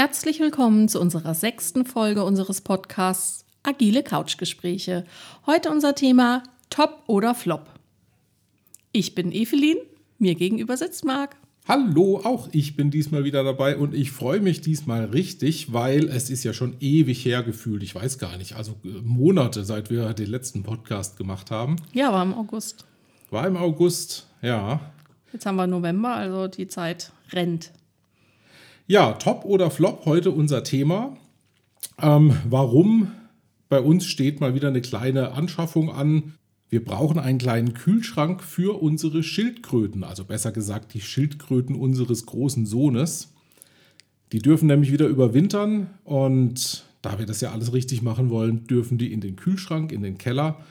Herzlich willkommen zu unserer sechsten Folge unseres Podcasts Agile Couchgespräche. Heute unser Thema Top oder Flop. Ich bin Evelyn, mir gegenüber sitzt Marc. Hallo, auch ich bin diesmal wieder dabei und ich freue mich diesmal richtig, weil es ist ja schon ewig her gefühlt. Ich weiß gar nicht, also äh, Monate, seit wir den letzten Podcast gemacht haben. Ja, war im August. War im August, ja. Jetzt haben wir November, also die Zeit rennt. Ja, Top oder Flop, heute unser Thema. Ähm, warum bei uns steht mal wieder eine kleine Anschaffung an. Wir brauchen einen kleinen Kühlschrank für unsere Schildkröten, also besser gesagt die Schildkröten unseres großen Sohnes. Die dürfen nämlich wieder überwintern und da wir das ja alles richtig machen wollen, dürfen die in den Kühlschrank, in den Keller.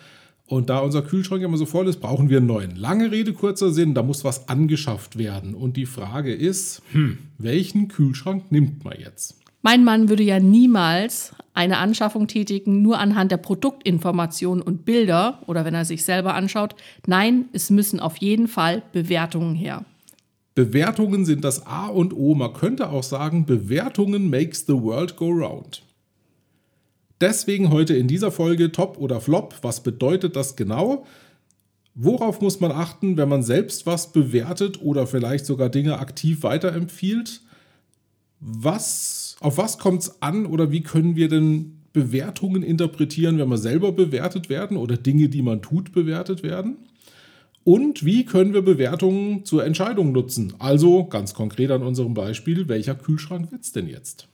Und da unser Kühlschrank immer so voll ist, brauchen wir einen neuen. Lange Rede, kurzer Sinn, da muss was angeschafft werden. Und die Frage ist, hm, welchen Kühlschrank nimmt man jetzt? Mein Mann würde ja niemals eine Anschaffung tätigen, nur anhand der Produktinformationen und Bilder oder wenn er sich selber anschaut. Nein, es müssen auf jeden Fall Bewertungen her. Bewertungen sind das A und O. Man könnte auch sagen, Bewertungen makes the world go round. Deswegen heute in dieser Folge Top oder Flop. Was bedeutet das genau? Worauf muss man achten, wenn man selbst was bewertet oder vielleicht sogar Dinge aktiv weiterempfiehlt? Was auf was kommt es an oder wie können wir denn Bewertungen interpretieren, wenn wir selber bewertet werden oder Dinge, die man tut, bewertet werden? Und wie können wir Bewertungen zur Entscheidung nutzen? Also ganz konkret an unserem Beispiel, welcher Kühlschrank wird es denn jetzt?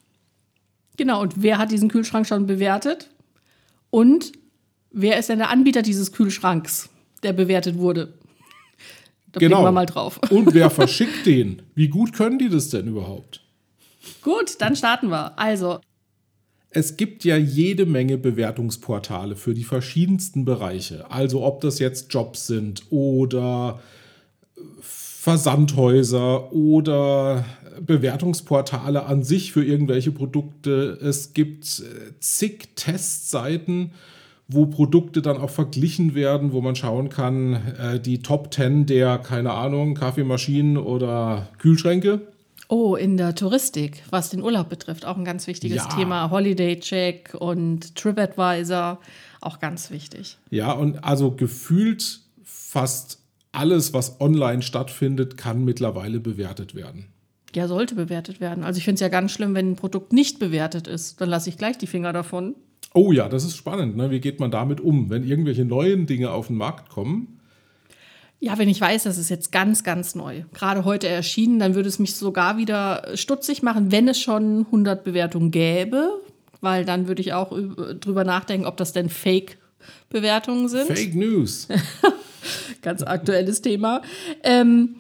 Genau, und wer hat diesen Kühlschrank schon bewertet? Und wer ist denn der Anbieter dieses Kühlschranks, der bewertet wurde? Da genau. wir mal drauf. Und wer verschickt den? Wie gut können die das denn überhaupt? Gut, dann starten wir. Also. Es gibt ja jede Menge Bewertungsportale für die verschiedensten Bereiche. Also ob das jetzt Jobs sind oder Versandhäuser oder Bewertungsportale an sich für irgendwelche Produkte. Es gibt äh, zig Testseiten, wo Produkte dann auch verglichen werden, wo man schauen kann, äh, die Top 10 der, keine Ahnung, Kaffeemaschinen oder Kühlschränke Oh, in der Touristik, was den Urlaub betrifft, auch ein ganz wichtiges ja. Thema. Holiday Check und TripAdvisor, auch ganz wichtig. Ja, und also gefühlt fast alles, was online stattfindet, kann mittlerweile bewertet werden. Ja, sollte bewertet werden. Also ich finde es ja ganz schlimm, wenn ein Produkt nicht bewertet ist. Dann lasse ich gleich die Finger davon. Oh ja, das ist spannend. Ne? Wie geht man damit um, wenn irgendwelche neuen Dinge auf den Markt kommen? Ja, wenn ich weiß, das ist jetzt ganz, ganz neu, gerade heute erschienen, dann würde es mich sogar wieder stutzig machen, wenn es schon 100 Bewertungen gäbe, weil dann würde ich auch drüber nachdenken, ob das denn Fake-Bewertungen sind. Fake News. ganz aktuelles Thema. Ähm,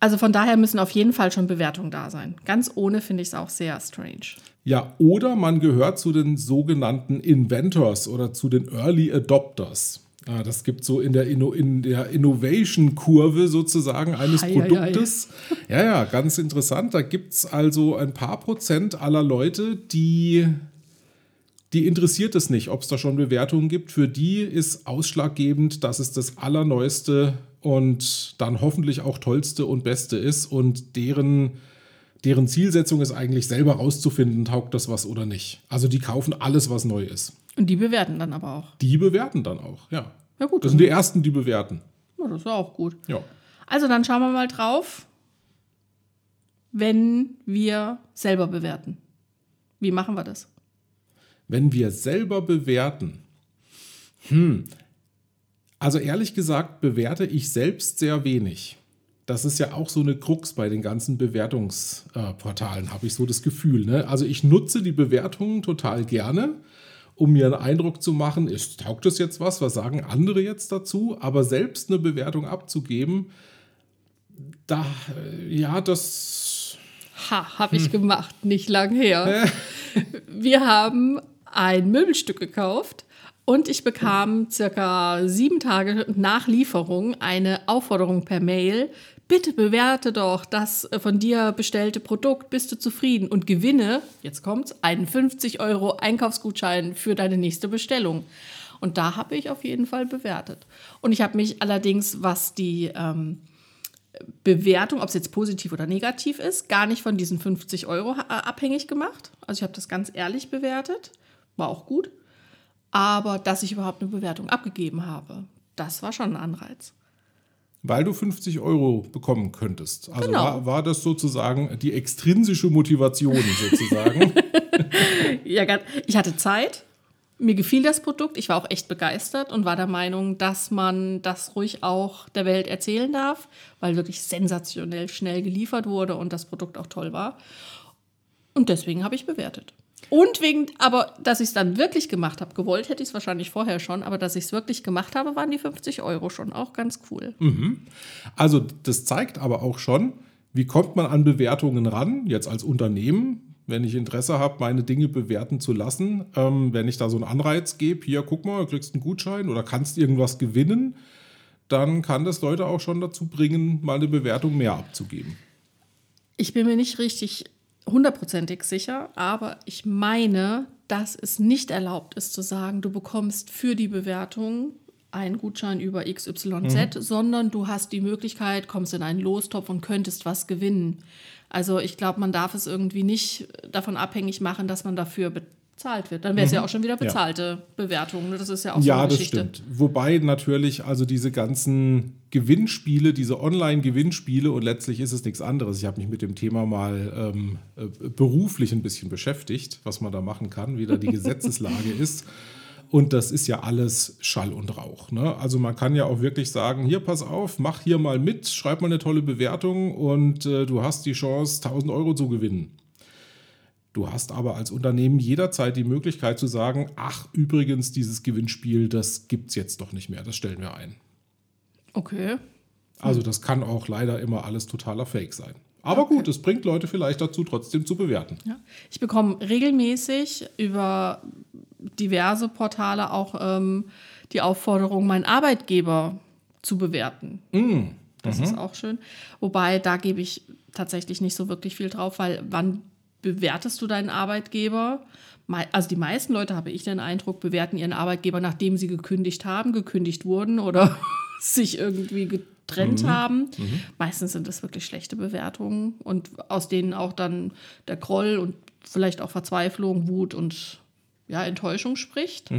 also von daher müssen auf jeden Fall schon Bewertungen da sein. Ganz ohne finde ich es auch sehr strange. Ja, oder man gehört zu den sogenannten Inventors oder zu den Early Adopters. Ah, das gibt so in der, Inno, in der Innovation-Kurve sozusagen eines hei, Produktes. Ja, ja, ganz interessant. Da gibt es also ein paar Prozent aller Leute, die, die interessiert es nicht, ob es da schon Bewertungen gibt. Für die ist ausschlaggebend, dass es das Allerneueste und dann hoffentlich auch Tollste und Beste ist und deren deren Zielsetzung ist eigentlich selber rauszufinden, taugt das was oder nicht. Also die kaufen alles, was neu ist. Und die bewerten dann aber auch. Die bewerten dann auch, ja. Ja, gut. Das sind die ersten, die bewerten. Ja, das ist auch gut. Ja. Also dann schauen wir mal drauf, wenn wir selber bewerten. Wie machen wir das? Wenn wir selber bewerten. Hm. Also ehrlich gesagt bewerte ich selbst sehr wenig. Das ist ja auch so eine Krux bei den ganzen Bewertungsportalen, äh, habe ich so das Gefühl. Ne? Also ich nutze die Bewertungen total gerne um mir einen Eindruck zu machen, ist, taugt das jetzt was, was sagen andere jetzt dazu, aber selbst eine Bewertung abzugeben, da, äh, ja, das. Ha, habe ich hm. gemacht, nicht lang her. Wir haben ein Möbelstück gekauft und ich bekam circa sieben Tage nach Lieferung eine Aufforderung per Mail, bitte bewerte doch das äh, von dir bestellte Produkt, bist du zufrieden und gewinne, jetzt kommt's, einen 50 Euro Einkaufsgutschein für deine nächste Bestellung. Und da habe ich auf jeden Fall bewertet. Und ich habe mich allerdings, was die, ähm, Bewertung, ob es jetzt positiv oder negativ ist, gar nicht von diesen 50 Euro äh, abhängig gemacht. Also ich habe das ganz ehrlich bewertet, war auch gut. Aber dass ich überhaupt eine Bewertung abgegeben habe, das war schon ein Anreiz. Weil du 50 Euro bekommen könntest. Also Genau. war, war das sozusagen die extrinsische Motivation sozusagen. Ja, ich hatte Zeit. Mir gefiel das Produkt. Ich war auch echt begeistert und war der Meinung, dass man das ruhig auch der Welt erzählen darf, weil wirklich sensationell schnell geliefert wurde und das Produkt auch toll war. Und deswegen habe ich bewertet. Und wegen, aber dass ich es dann wirklich gemacht habe, gewollt hätte ich es wahrscheinlich vorher schon, aber dass ich es wirklich gemacht habe, waren die 50 Euro schon auch ganz cool. Also das zeigt aber auch schon, wie kommt man an Bewertungen ran, jetzt als Unternehmen, wenn ich Interesse habe, meine Dinge bewerten zu lassen, ähm, wenn ich da so einen Anreiz gebe, hier guck mal, du kriegst einen Gutschein oder kannst irgendwas gewinnen, dann kann das Leute auch schon dazu bringen, mal eine Bewertung mehr abzugeben. Ich bin mir nicht richtig hundertprozentig sicher, aber ich meine, dass es nicht erlaubt ist zu sagen, du bekommst für die Bewertung einen Gutschein über XYZ, sondern du hast die Möglichkeit, kommst in einen Lostopf und könntest was gewinnen. Also ich glaube, man darf es irgendwie nicht davon abhängig machen, dass man dafür bezahlt wird. Dann wäre es ja auch schon wieder bezahlte Bewertung. ne? Das ist ja auch so Ja, eine das Geschichte. stimmt. Wobei natürlich also diese ganzen Gewinnspiele, diese Online-Gewinnspiele und letztlich ist es nichts anderes. Ich habe mich mit dem Thema mal ähm, äh, beruflich ein bisschen beschäftigt, was man da machen kann, wie da die Gesetzeslage ist. Und das ist ja alles Schall und Rauch. Ne? Also man kann ja auch wirklich sagen, hier pass auf, mach hier mal mit, schreib mal eine tolle Bewertung und äh, du hast die Chance, 1000 Euro zu gewinnen. Du hast aber als Unternehmen jederzeit die Möglichkeit zu sagen, ach übrigens, dieses Gewinnspiel, das gibt es jetzt doch nicht mehr, das stellen wir ein. Okay. Also das kann auch leider immer alles totaler Fake sein. Aber gut, es bringt Leute vielleicht dazu, trotzdem zu bewerten. Ja. Ich bekomme regelmäßig über diverse Portale auch ähm, die Aufforderung, meinen Arbeitgeber zu bewerten. Das ist auch schön. Wobei, da gebe ich tatsächlich nicht so wirklich viel drauf, weil wann bewertest du deinen Arbeitgeber? Also die meisten Leute, habe ich den Eindruck, bewerten ihren Arbeitgeber, nachdem sie gekündigt haben, gekündigt wurden oder sich irgendwie getrennt haben. Meistens sind das wirklich schlechte Bewertungen und aus denen auch dann der Groll und vielleicht auch Verzweiflung, Wut und ja, Enttäuschung spricht.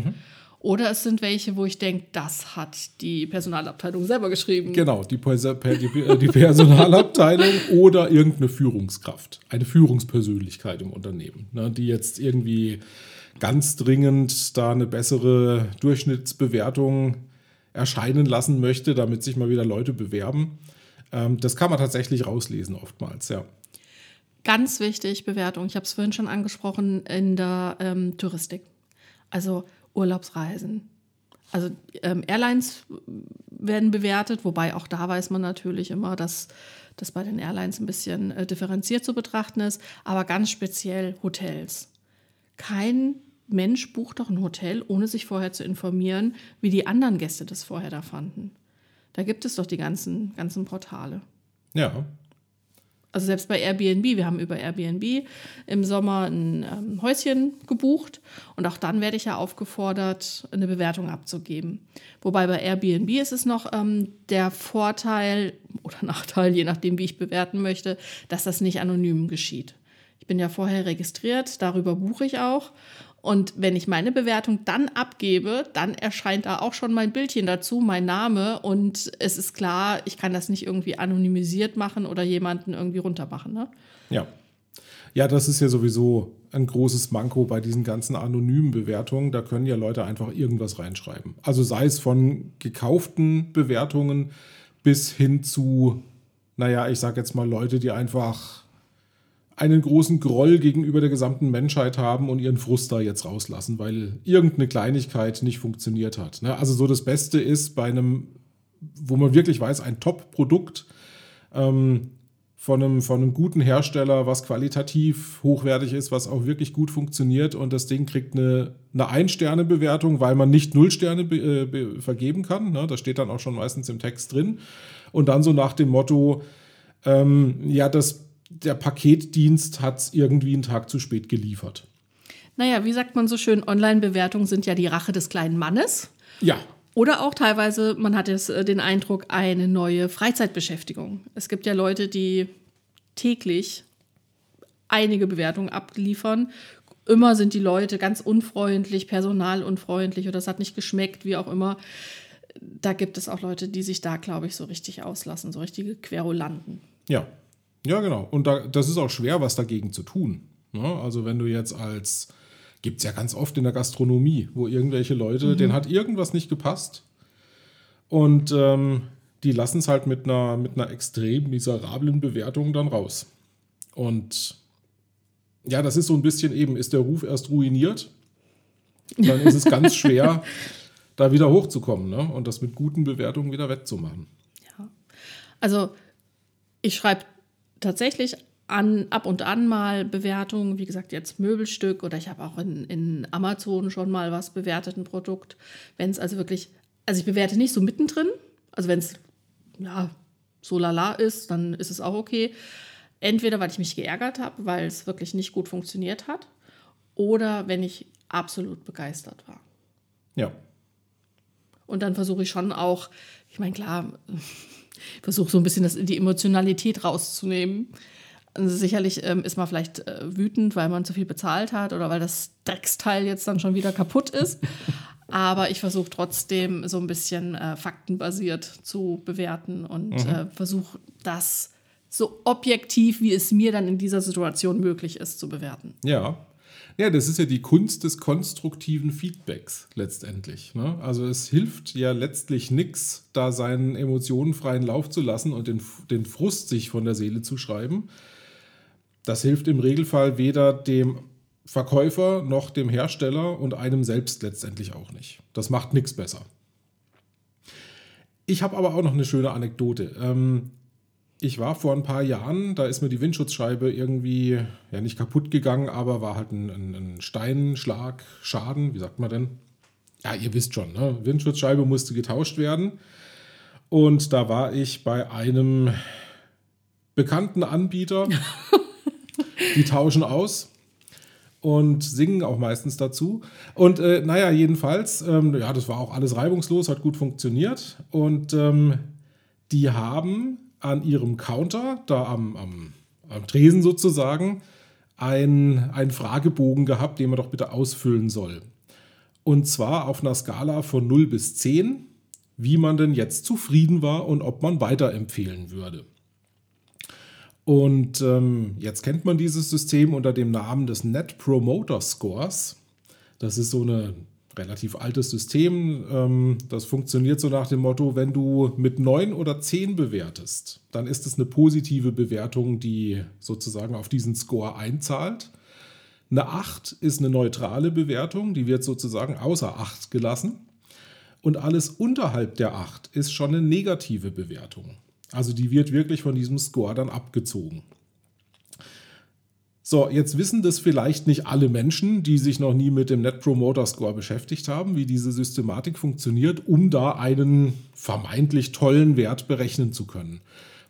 Oder es sind welche, wo ich denke, das hat die Personalabteilung selber geschrieben. Genau, die, Perso- per- die, äh, die Personalabteilung oder irgendeine Führungskraft, eine Führungspersönlichkeit im Unternehmen, ne, die jetzt irgendwie ganz dringend da eine bessere Durchschnittsbewertung erscheinen lassen möchte, damit sich mal wieder Leute bewerben. Ähm, das kann man tatsächlich rauslesen oftmals, ja. Ganz wichtig, Bewertung. Ich habe es vorhin schon angesprochen in der ähm, Touristik. Also Urlaubsreisen. Also ähm, Airlines werden bewertet, wobei auch da weiß man natürlich immer, dass das bei den Airlines ein bisschen äh, differenziert zu betrachten ist. Aber ganz speziell Hotels. Kein Mensch bucht doch ein Hotel, ohne sich vorher zu informieren, wie die anderen Gäste das vorher da fanden. Da gibt es doch die ganzen, ganzen Portale. Ja, Also selbst bei Airbnb, wir haben über Airbnb im Sommer ein ähm, Häuschen gebucht und auch dann werde ich ja aufgefordert, eine Bewertung abzugeben. Wobei bei Airbnb ist es noch ähm, der Vorteil oder Nachteil, je nachdem, wie ich bewerten möchte, dass das nicht anonym geschieht. Ich bin ja vorher registriert, darüber buche ich auch. Und wenn ich meine Bewertung dann abgebe, dann erscheint da auch schon mein Bildchen dazu, mein Name. Und es ist klar, ich kann das nicht irgendwie anonymisiert machen oder jemanden irgendwie runtermachen. Ne? Ja. Ja, das ist ja sowieso ein großes Manko bei diesen ganzen anonymen Bewertungen. Da können ja Leute einfach irgendwas reinschreiben. Also sei es von gekauften Bewertungen bis hin zu, naja, ich sag jetzt mal Leute, die einfach einen großen Groll gegenüber der gesamten Menschheit haben und ihren Frust da jetzt rauslassen, weil irgendeine Kleinigkeit nicht funktioniert hat. ne? Also so das Beste ist bei einem, wo man wirklich weiß, ein Top-Produkt, ähm, von einem, von einem guten Hersteller, was qualitativ hochwertig ist, was auch wirklich gut funktioniert und das Ding kriegt eine, eine Ein-Sterne-Bewertung, weil man nicht Null Sterne be, äh, be, vergeben kann. Ne? Das steht dann auch schon meistens im Text drin. Und dann so nach dem Motto, ähm, ja, das, der Paketdienst hat es irgendwie einen Tag zu spät geliefert. Naja, wie sagt man so schön, Online-Bewertungen sind ja die Rache des kleinen Mannes. Ja, Oder auch teilweise, man hat jetzt äh, den Eindruck, eine neue Freizeitbeschäftigung. Es gibt ja Leute, die täglich einige Bewertungen abliefern. Immer sind die Leute ganz unfreundlich, personalunfreundlich oder es hat nicht geschmeckt, wie auch immer. Da gibt es auch Leute, die sich da, glaube ich, so richtig auslassen, so richtige Querulanten. Ja, ja, genau. Und da, das ist auch schwer, was dagegen zu tun. Ne? Also wenn du jetzt als Gibt es ja ganz oft in der Gastronomie, wo irgendwelche Leute, mhm. denen hat irgendwas nicht gepasst. Und ähm, die lassen es halt mit einer, mit einer extrem miserablen Bewertung dann raus. Und ja, das ist so ein bisschen eben, ist der Ruf erst ruiniert, dann ist es ganz schwer, da wieder hochzukommen ne? und das mit guten Bewertungen wieder wettzumachen. Ja, also ich schreibe tatsächlich an, ab und an mal Bewertungen, wie gesagt, jetzt Möbelstück oder ich habe auch in, in Amazon schon mal was bewertet, ein Produkt. Wenn es also wirklich, also ich bewerte nicht so mittendrin, also wenn es ja so lala ist, dann ist es auch okay. Entweder weil ich mich geärgert habe, weil es wirklich nicht gut funktioniert hat, oder wenn ich absolut begeistert war. Ja. Und dann versuche ich schon auch, ich meine, klar, versuche so ein bisschen das, die Emotionalität rauszunehmen. Also sicherlich ähm, ist man vielleicht äh, wütend, weil man zu viel bezahlt hat oder weil das Drecksteil jetzt dann schon wieder kaputt ist. Aber ich versuche trotzdem so ein bisschen äh, faktenbasiert zu bewerten und mhm. äh, versuche das so objektiv, wie es mir dann in dieser Situation möglich ist, zu bewerten. Ja. Ja, das ist ja die Kunst des konstruktiven Feedbacks letztendlich. Ne? Also es hilft ja letztlich nichts, da seinen Emotionen freien Lauf zu lassen und den, den Frust sich von der Seele zu schreiben, das hilft im Regelfall weder dem Verkäufer noch dem Hersteller und einem selbst letztendlich auch nicht. Das macht nichts besser. Ich habe aber auch noch eine schöne Anekdote. Ähm, ich war vor ein paar Jahren, da ist mir die Windschutzscheibe irgendwie, ja nicht kaputt gegangen, aber war halt ein, ein, ein Steinschlag, Schaden, wie sagt man denn? Ja, ihr wisst schon, ne? Windschutzscheibe musste getauscht werden. Und da war ich bei einem bekannten Anbieter Die tauschen aus und singen auch meistens dazu. Und äh, naja, jedenfalls, ähm, ja, das war auch alles reibungslos, hat gut funktioniert. Und ähm, die haben an ihrem Counter, da am, am, am Tresen sozusagen, einen Fragebogen gehabt, den man doch bitte ausfüllen soll. Und zwar auf einer Skala von 0 bis 10, wie man denn jetzt zufrieden war und ob man weiterempfehlen würde. Und ähm, jetzt kennt man dieses System unter dem Namen des Net Promoter Scores. Das ist so ein relativ altes System. Ähm, das funktioniert so nach dem Motto, wenn du mit 9 oder 10 bewertest, dann ist es eine positive Bewertung, die sozusagen auf diesen Score einzahlt. Eine 8 ist eine neutrale Bewertung, die wird sozusagen außer Acht gelassen. Und alles unterhalb der 8 ist schon eine negative Bewertung. Also die wird wirklich von diesem Score dann abgezogen. So, jetzt wissen das vielleicht nicht alle Menschen, die sich noch nie mit dem Net Promoter Score beschäftigt haben, wie diese Systematik funktioniert, um da einen vermeintlich tollen Wert berechnen zu können.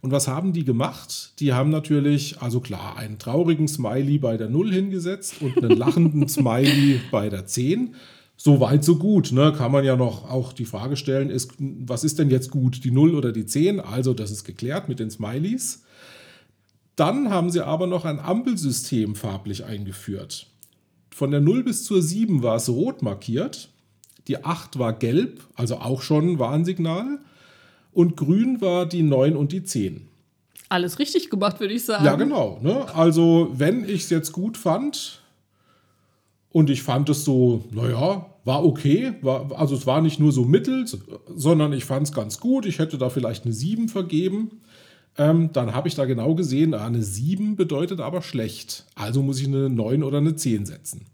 Und was haben die gemacht? Die haben natürlich, also klar, einen traurigen Smiley bei der 0 hingesetzt und einen lachenden Smiley bei der 10 so weit, so gut. Ne? Kann man ja noch auch die Frage stellen, ist, was ist denn jetzt gut, die 0 oder die 10? Also das ist geklärt mit den Smileys. Dann haben sie aber noch ein Ampelsystem farblich eingeführt. Von der 0 bis zur 7 war es rot markiert, die 8 war gelb, also auch schon ein Warnsignal, und grün war die 9 und die 10. Alles richtig gemacht, würde ich sagen. Ja, genau. Ne? Also, wenn ich es jetzt gut fand, und ich fand es so, naja, war okay. War, also es war nicht nur so mittel, sondern ich fand es ganz gut. Ich hätte da vielleicht eine 7 vergeben. Ähm, dann habe ich da genau gesehen, ah, eine 7 bedeutet aber schlecht. Also muss ich eine 9 oder eine 10 setzen.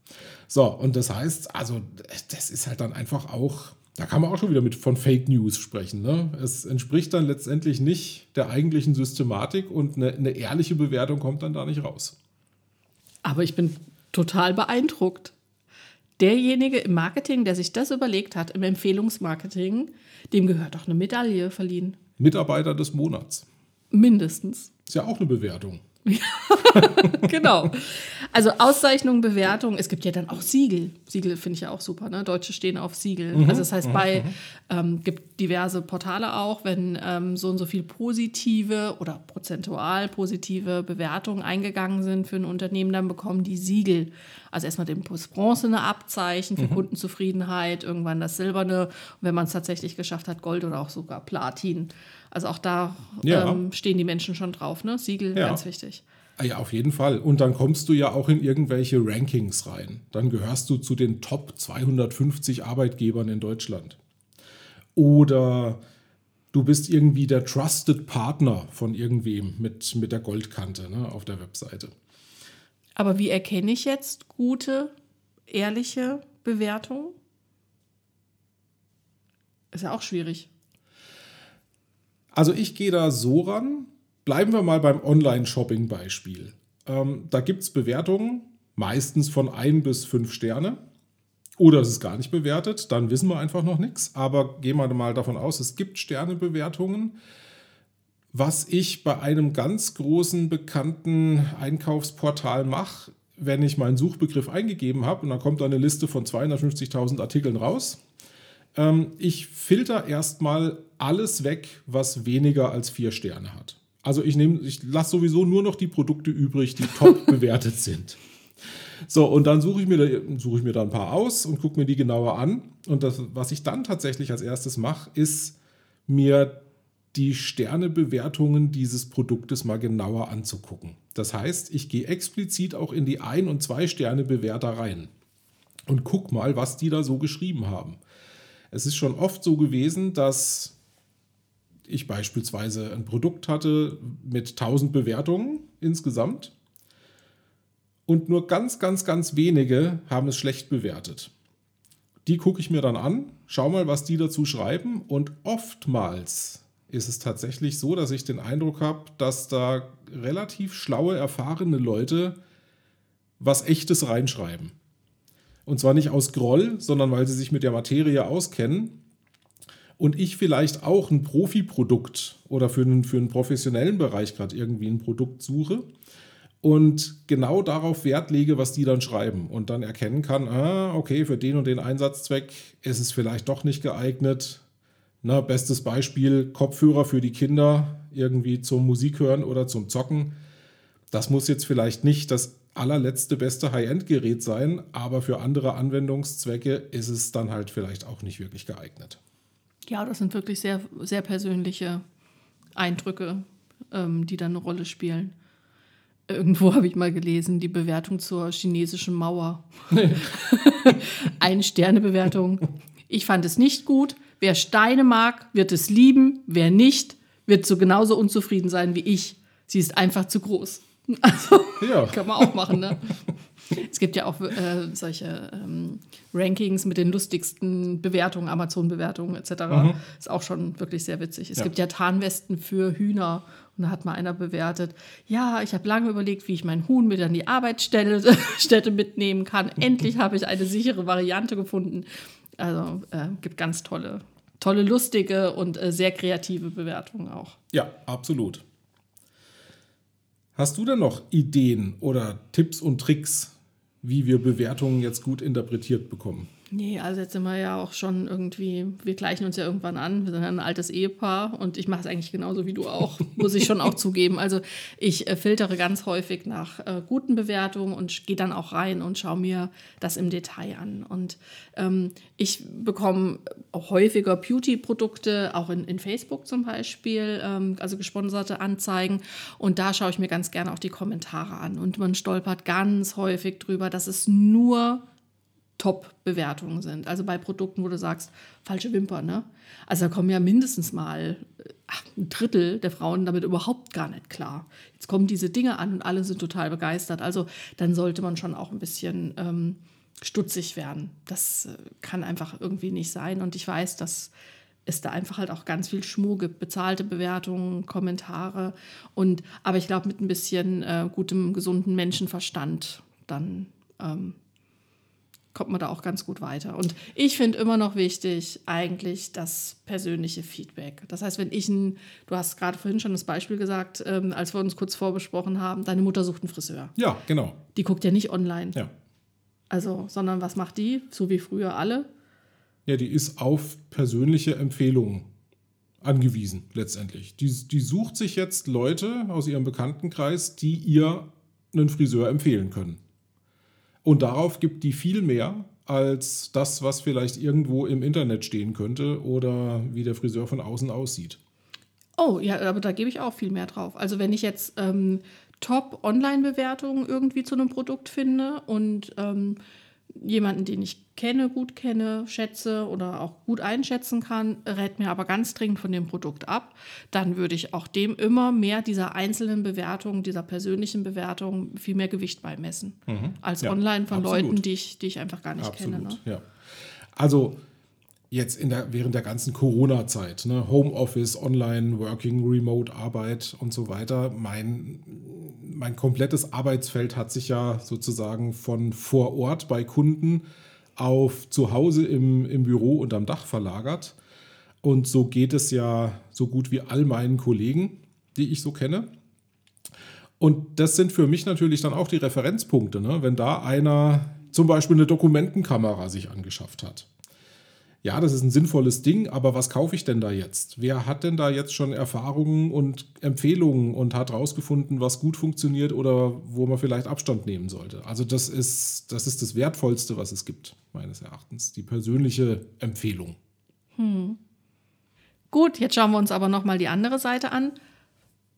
So, und das heißt, also das ist halt dann einfach auch, da kann man auch schon wieder mit von Fake News sprechen. Ne? Es entspricht dann letztendlich nicht der eigentlichen Systematik und eine, eine ehrliche Bewertung kommt dann da nicht raus. Aber ich bin total beeindruckt. Derjenige im Marketing, der sich das überlegt hat, im Empfehlungsmarketing, dem gehört doch eine Medaille verliehen. Mitarbeiter des Monats. Mindestens. Ist ja auch eine Bewertung. genau. Also Auszeichnung, Bewertung, es gibt ja dann auch Siegel. Siegel finde ich ja auch super, ne? Deutsche stehen auf Siegel. Mhm, also das heißt, mhm, bei mhm. ähm, gibt diverse Portale auch, wenn ähm, so und so viel positive oder prozentual positive Bewertungen eingegangen sind für ein Unternehmen, dann bekommen die Siegel. Also erstmal dem bronzene Abzeichen für mhm. Kundenzufriedenheit, irgendwann das silberne wenn man es tatsächlich geschafft hat, Gold oder auch sogar Platin. Also auch da ja. ähm, stehen die Menschen schon drauf, ne? Siegel, ja. ganz wichtig. Ah ja, auf jeden Fall. Und dann kommst du ja auch in irgendwelche Rankings rein. Dann gehörst du zu den Top 250 Arbeitgebern in Deutschland. Oder du bist irgendwie der Trusted Partner von irgendwem mit, mit der Goldkante ne, auf der Webseite. Aber wie erkenne ich jetzt gute, ehrliche Bewertungen? Ist ja auch schwierig. Also ich gehe da so ran, Bleiben wir mal beim Online-Shopping-Beispiel. Ähm, da gibt es Bewertungen, meistens von ein bis fünf Sterne. Oder es ist gar nicht bewertet, dann wissen wir einfach noch nichts. Aber gehen wir mal davon aus, es gibt Sternebewertungen. Was ich bei einem ganz großen bekannten Einkaufsportal mache, wenn ich meinen Suchbegriff eingegeben habe und dann kommt eine Liste von 250.000 Artikeln raus. Ähm, ich filter erstmal alles weg, was weniger als vier Sterne hat. Also ich nehme, ich lasse sowieso nur noch die Produkte übrig, die top bewertet sind. So, und dann suche ich, mir da, suche ich mir da ein paar aus und gucke mir die genauer an. Und das, was ich dann tatsächlich als erstes mache, ist mir die Sternebewertungen dieses Produktes mal genauer anzugucken. Das heißt, ich gehe explizit auch in die Ein- und Zwei-Sterne-Bewerter rein und guck mal, was die da so geschrieben haben. Es ist schon oft so gewesen, dass ich beispielsweise ein Produkt hatte mit 1000 Bewertungen insgesamt und nur ganz, ganz, ganz wenige haben es schlecht bewertet. Die gucke ich mir dann an, schau mal, was die dazu schreiben und oftmals ist es tatsächlich so, dass ich den Eindruck habe, dass da relativ schlaue, erfahrene Leute was echtes reinschreiben. Und zwar nicht aus Groll, sondern weil sie sich mit der Materie auskennen und ich vielleicht auch ein Profi-Produkt oder für einen, für einen professionellen Bereich gerade irgendwie ein Produkt suche und genau darauf Wert lege, was die dann schreiben und dann erkennen kann, ah, okay, für den und den Einsatzzweck ist es vielleicht doch nicht geeignet. Na, bestes Beispiel, Kopfhörer für die Kinder irgendwie zum Musik hören oder zum Zocken. Das muss jetzt vielleicht nicht das allerletzte beste High-End-Gerät sein, aber für andere Anwendungszwecke ist es dann halt vielleicht auch nicht wirklich geeignet. Ja, das sind wirklich sehr, sehr persönliche Eindrücke, ähm, die da eine Rolle spielen. Irgendwo habe ich mal gelesen, die Bewertung zur chinesischen Mauer. Eine Sternebewertung. Ich fand es nicht gut. Wer Steine mag, wird es lieben. Wer nicht, wird so genauso unzufrieden sein wie ich. Sie ist einfach zu groß. Also, ja. kann man auch machen, ne? Es gibt ja auch äh, solche ähm, Rankings mit den lustigsten Bewertungen, Amazon-Bewertungen etc. Mhm. Ist auch schon wirklich sehr witzig. Es ja. gibt ja Tarnwesten für Hühner. Und da hat mal einer bewertet, ja, ich habe lange überlegt, wie ich mein Huhn mit an die Arbeitsstätte mitnehmen kann. Endlich habe ich eine sichere Variante gefunden. Also äh, gibt ganz tolle, tolle, lustige und äh, sehr kreative Bewertungen auch. Ja, absolut. Hast du denn noch Ideen oder Tipps und Tricks, wie wir Bewertungen jetzt gut interpretiert bekommen. Nee, also jetzt sind wir ja auch schon irgendwie, wir gleichen uns ja irgendwann an. Wir sind ja ein altes Ehepaar und ich mache es eigentlich genauso wie du auch, muss ich schon auch zugeben. Also ich äh, filtere ganz häufig nach äh, guten Bewertungen und gehe dann auch rein und schaue mir das im Detail an. Und ähm, ich bekomme häufiger Beauty-Produkte, auch in, in Facebook zum Beispiel, ähm, also gesponserte Anzeigen. Und da schaue ich mir ganz gerne auch die Kommentare an. Und man stolpert ganz häufig drüber, dass es nur Top-Bewertungen sind. Also bei Produkten, wo du sagst, falsche Wimpern, ne? Also da kommen ja mindestens mal ach, ein Drittel der Frauen damit überhaupt gar nicht klar. Jetzt kommen diese Dinge an und alle sind total begeistert. Also dann sollte man schon auch ein bisschen ähm, stutzig werden. Das äh, kann einfach irgendwie nicht sein. Und ich weiß, dass es da einfach halt auch ganz viel Schmuh gibt, bezahlte Bewertungen, Kommentare und aber ich glaube mit ein bisschen äh, gutem gesunden Menschenverstand dann ähm, kommt man da auch ganz gut weiter. Und ich finde immer noch wichtig eigentlich das persönliche Feedback. Das heißt, wenn ich ein, du hast gerade vorhin schon das Beispiel gesagt, ähm, als wir uns kurz vorbesprochen haben, deine Mutter sucht einen Friseur. Ja, genau. Die guckt ja nicht online. Ja. Also, sondern was macht die? So wie früher alle. Ja, die ist auf persönliche Empfehlungen angewiesen, letztendlich. Die, die sucht sich jetzt Leute aus ihrem Bekanntenkreis, die ihr einen Friseur empfehlen können. Und darauf gibt die viel mehr als das, was vielleicht irgendwo im Internet stehen könnte oder wie der Friseur von außen aussieht. Oh, ja, aber da gebe ich auch viel mehr drauf. Also wenn ich jetzt ähm, Top-Online-Bewertungen irgendwie zu einem Produkt finde und ähm, jemanden, den ich kenne, gut kenne, schätze oder auch gut einschätzen kann, rät mir aber ganz dringend von dem Produkt ab, dann würde ich auch dem immer mehr dieser einzelnen Bewertung, dieser persönlichen Bewertung viel mehr Gewicht beimessen. Mhm. Als ja, online von absolut. Leuten, die ich, die ich einfach gar nicht absolut, kenne. Ne? Ja. Also jetzt in der, während der ganzen Corona-Zeit, ne, Homeoffice, Online, Working, Remote-Arbeit und so weiter, mein, mein komplettes Arbeitsfeld hat sich ja sozusagen von vor Ort bei Kunden auf zu Hause im, im Büro und am Dach verlagert. Und so geht es ja so gut wie all meinen Kollegen, die ich so kenne. Und das sind für mich natürlich dann auch die Referenzpunkte, ne? wenn da einer zum Beispiel eine Dokumentenkamera sich angeschafft hat ja, das ist ein sinnvolles Ding, aber was kaufe ich denn da jetzt? Wer hat denn da jetzt schon Erfahrungen und Empfehlungen und hat herausgefunden, was gut funktioniert oder wo man vielleicht Abstand nehmen sollte? Also das ist das, ist das Wertvollste, was es gibt, meines Erachtens, die persönliche Empfehlung. Hm. Gut, jetzt schauen wir uns aber nochmal die andere Seite an.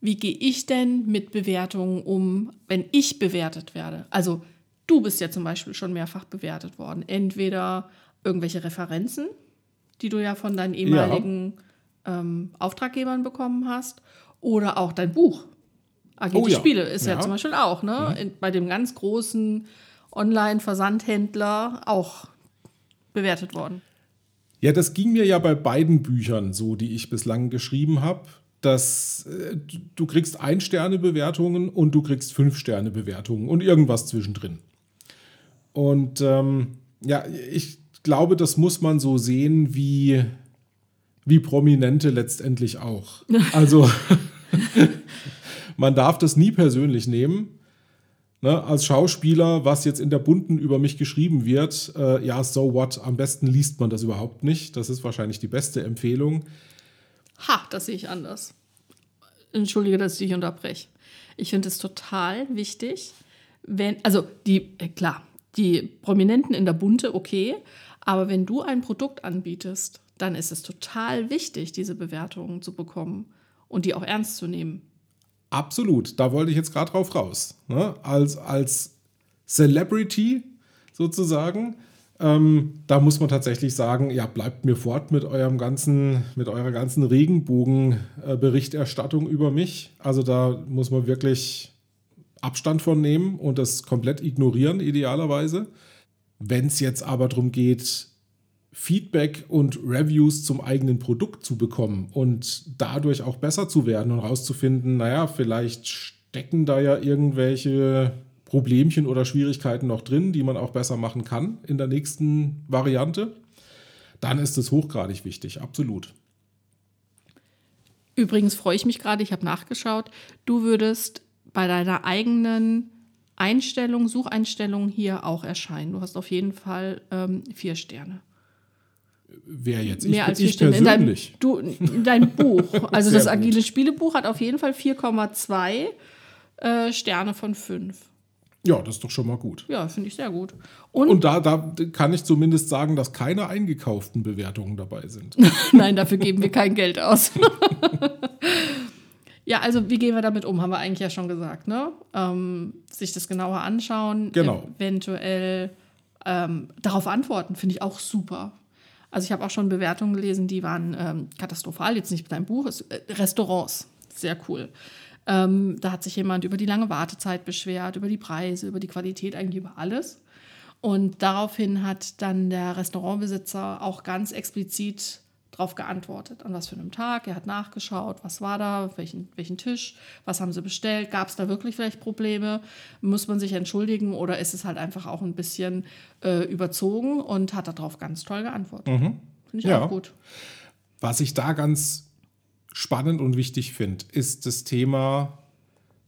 Wie gehe ich denn mit Bewertungen um, wenn ich bewertet werde? Also du bist ja zum Beispiel schon mehrfach bewertet worden. Entweder irgendwelche Referenzen, die du ja von deinen ehemaligen ja. ähm, Auftraggebern bekommen hast, oder auch dein Buch. Agile oh, ja. Spiele ist ja. ja. zum Beispiel auch, ne? Mhm. In, bei dem ganz großen Online-Versandhändler auch bewertet worden. Ja, das ging mir ja bei beiden Büchern so, die ich bislang geschrieben habe, dass äh, du kriegst Ein-Sterne-Bewertungen und du kriegst Fünf-Sterne-Bewertungen und irgendwas zwischendrin. Und ähm, ja, ich glaube, das muss man so sehen wie, wie Prominente letztendlich auch. Also man darf das nie persönlich nehmen. Ne, als Schauspieler, was jetzt in der Bunten über mich geschrieben wird, äh, ja, so what, am besten liest man das überhaupt nicht. Das ist wahrscheinlich die beste Empfehlung. Ha, das sehe ich anders. Entschuldige, dass ich dich unterbreche. Ich finde es total wichtig, wenn, also die, äh, klar, die Prominenten in der Bunte, okay, aber wenn du ein Produkt anbietest, dann ist es total wichtig, diese Bewertungen zu bekommen und die auch ernst zu nehmen. Absolut, da wollte ich jetzt gerade drauf raus. Ne? Als, als Celebrity sozusagen, ähm, da muss man tatsächlich sagen, ja, bleibt mir fort mit eurem ganzen, mit eurer ganzen Regenbogen-Berichterstattung über mich. Also da muss man wirklich Abstand von nehmen und das komplett ignorieren, idealerweise. Wenn es jetzt aber darum geht, Feedback und Reviews zum eigenen Produkt zu bekommen und dadurch auch besser zu werden und herauszufinden, naja, vielleicht stecken da ja irgendwelche Problemchen oder Schwierigkeiten noch drin, die man auch besser machen kann in der nächsten Variante, dann ist es hochgradig wichtig, absolut. Übrigens freue ich mich gerade, ich habe nachgeschaut, du würdest bei deiner eigenen Einstellung, Sucheinstellung hier auch erscheinen. Du hast auf jeden Fall ähm, vier Sterne. Wer jetzt? Mehr ich, als ich persönlich. In dein, du, in dein Buch. Also das agile gut. Spielebuch hat auf jeden Fall 4,2 äh, Sterne von 5. Ja, das ist doch schon mal gut. Ja, finde ich sehr gut. Und, Und da, da, kann ich zumindest sagen, dass keine eingekauften Bewertungen dabei sind. Nein, dafür geben wir kein Geld aus. Ja, also wie gehen wir damit um, haben wir eigentlich ja schon gesagt, ne? Ähm, sich das genauer anschauen, genau. eventuell ähm, darauf antworten, finde ich auch super. Also ich habe auch schon Bewertungen gelesen, die waren ähm, katastrophal, jetzt nicht mit deinem Buch, ist, äh, Restaurants, sehr cool. Ähm, da hat sich jemand über die lange Wartezeit beschwert, über die Preise, über die Qualität, eigentlich über alles. Und daraufhin hat dann der Restaurantbesitzer auch ganz explizit darauf geantwortet. An was für einem Tag, er hat nachgeschaut, was war da, welchen, welchen Tisch, was haben sie bestellt, gab es da wirklich vielleicht Probleme, muss man sich entschuldigen oder ist es halt einfach auch ein bisschen äh, überzogen und hat darauf ganz toll geantwortet. Mhm. Finde ich ja. auch gut. Was ich da ganz spannend und wichtig finde, ist das Thema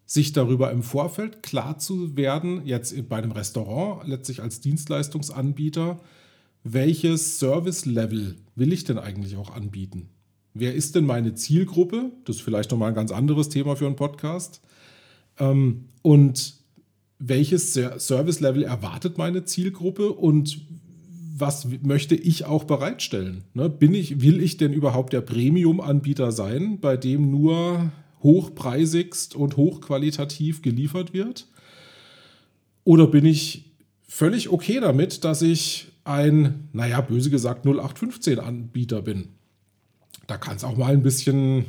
sich darüber im Vorfeld klar zu werden, jetzt bei einem Restaurant, letztlich als Dienstleistungsanbieter, welches Service-Level will ich denn eigentlich auch anbieten? Wer ist denn meine Zielgruppe? Das ist vielleicht nochmal ein ganz anderes Thema für einen Podcast. Ähm, und welches Service-Level erwartet meine Zielgruppe und was möchte ich auch bereitstellen? Ne? Bin ich, will ich denn überhaupt der Premium-Anbieter sein, bei dem nur hochpreisigst und hochqualitativ geliefert wird? Oder bin ich völlig okay damit, dass ich ein, naja, böse gesagt, 0815-Anbieter bin? Da kann es auch mal ein bisschen,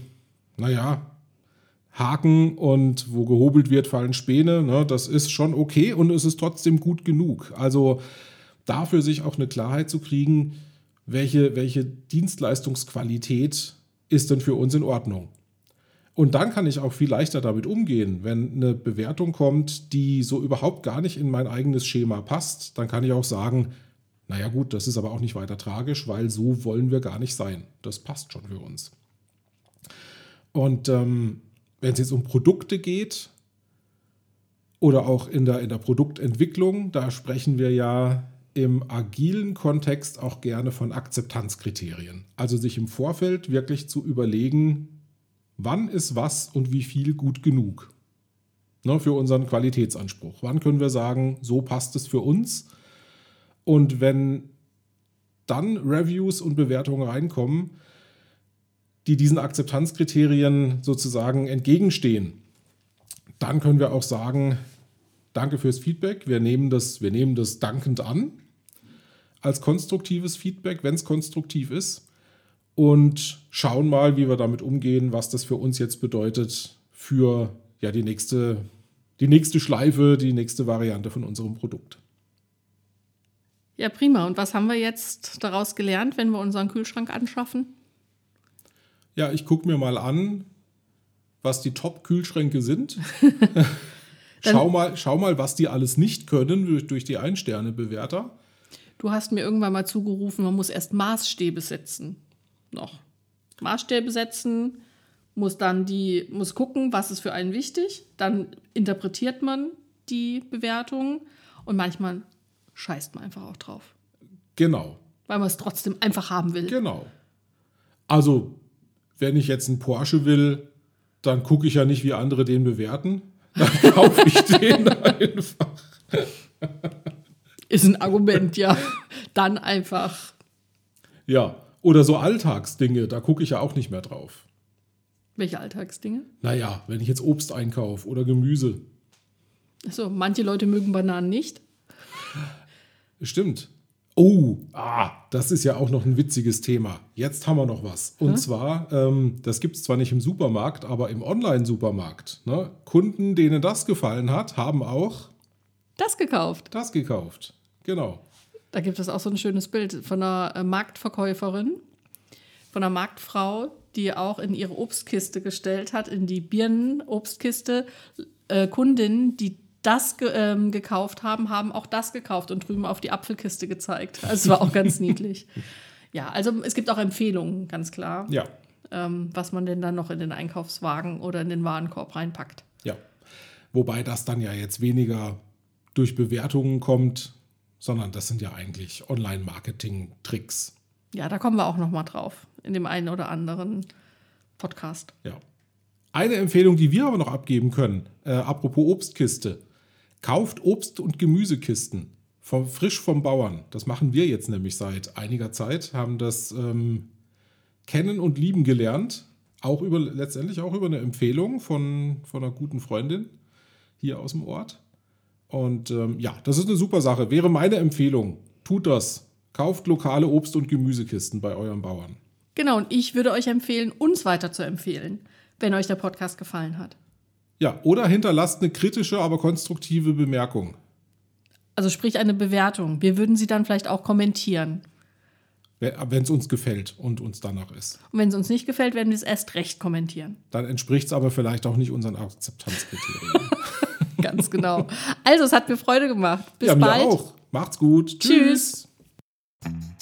naja, Haken und wo gehobelt wird, fallen Späne. Ne? Das ist schon okay und es ist trotzdem gut genug. Also dafür sich auch eine Klarheit zu kriegen, welche, welche Dienstleistungsqualität ist denn für uns in Ordnung. Und dann kann ich auch viel leichter damit umgehen. Wenn eine Bewertung kommt, die so überhaupt gar nicht in mein eigenes Schema passt, dann kann ich auch sagen, naja gut, das ist aber auch nicht weiter tragisch, weil so wollen wir gar nicht sein. Das passt schon für uns. Und ähm, wenn es jetzt um Produkte geht oder auch in der, in der Produktentwicklung, da sprechen wir ja im agilen Kontext auch gerne von Akzeptanzkriterien. Also sich im Vorfeld wirklich zu überlegen, wann ist was und wie viel gut genug ne, für unseren Qualitätsanspruch. Wann können wir sagen, so passt es für uns? Und wenn dann Reviews und Bewertungen reinkommen, die diesen Akzeptanzkriterien sozusagen entgegenstehen, dann können wir auch sagen, danke fürs Feedback, wir nehmen das, wir nehmen das dankend an als konstruktives Feedback, wenn es konstruktiv ist und schauen mal, wie wir damit umgehen, was das für uns jetzt bedeutet für ja, die, nächste, die nächste Schleife, die nächste Variante von unserem Produkt. Ja, prima. Und was haben wir jetzt daraus gelernt, wenn wir unseren Kühlschrank anschaffen? Ja, ich gucke mir mal an, was die Top-Kühlschränke sind. schau, mal, schau mal, was die alles nicht können durch, durch die Ein-Sterne-Bewerter. Du hast mir irgendwann mal zugerufen, man muss erst Maßstäbe setzen noch Maßstäbe setzen, muss dann die, muss gucken, was ist für einen wichtig, dann interpretiert man die Bewertung und manchmal scheißt man einfach auch drauf. Genau. Weil man es trotzdem einfach haben will. Genau. Also, wenn ich jetzt einen Porsche will, dann gucke ich ja nicht, wie andere den bewerten. Dann kaufe ich den einfach. Ist ein Argument, ja. Dann einfach. Ja, oder so Alltagsdinge, da gucke ich ja auch nicht mehr drauf. Welche Alltagsdinge? Naja, wenn ich jetzt Obst einkaufe oder Gemüse. Achso, manche Leute mögen Bananen nicht. Stimmt. Oh, ah, das ist ja auch noch ein witziges Thema. Jetzt haben wir noch was. Und hm? zwar, ähm, das gibt es zwar nicht im Supermarkt, aber im Online-Supermarkt. Ne? Kunden, denen das gefallen hat, haben auch das gekauft. Das gekauft. Genau. Da gibt es auch so ein schönes Bild von einer äh, Marktverkäuferin, von einer Marktfrau, die auch in ihre Obstkiste gestellt hat, in die Birnenobstkiste. Äh, Kundinnen, die das ge ähm, gekauft haben, haben auch das gekauft und drüben auf die Apfelkiste gezeigt. Also es war auch ganz niedlich. Ja, also es gibt auch Empfehlungen, ganz klar. Ja. Ähm, was man denn dann noch in den Einkaufswagen oder in den Warenkorb reinpackt. Ja. Wobei das dann ja jetzt weniger durch Bewertungen kommt, sondern das sind ja eigentlich Online-Marketing-Tricks. Ja, da kommen wir auch noch mal drauf in dem einen oder anderen Podcast. Ja. Eine Empfehlung, die wir aber noch abgeben können, äh, apropos Obstkiste. Kauft Obst- und Gemüsekisten vom, frisch vom Bauern. Das machen wir jetzt nämlich seit einiger Zeit, haben das ähm, kennen und lieben gelernt. Auch über, letztendlich auch über eine Empfehlung von, von einer guten Freundin hier aus dem Ort. Und ähm, ja, das ist eine super Sache. Wäre meine Empfehlung. Tut das. Kauft lokale Obst- und Gemüsekisten bei euren Bauern. Genau, und ich würde euch empfehlen, uns weiter zu empfehlen, wenn euch der Podcast gefallen hat. Ja, oder hinterlasst eine kritische, aber konstruktive Bemerkung. Also sprich eine Bewertung. Wir würden sie dann vielleicht auch kommentieren. Wenn es uns gefällt und uns danach ist. Und wenn es uns nicht gefällt, werden wir es erst recht kommentieren. Dann entspricht es aber vielleicht auch nicht unseren Akzeptanzkriterien. Ganz genau. Also, es hat mir Freude gemacht. Bis ja, bald. Mir auch. Macht's gut. Tschüss. Tschüss.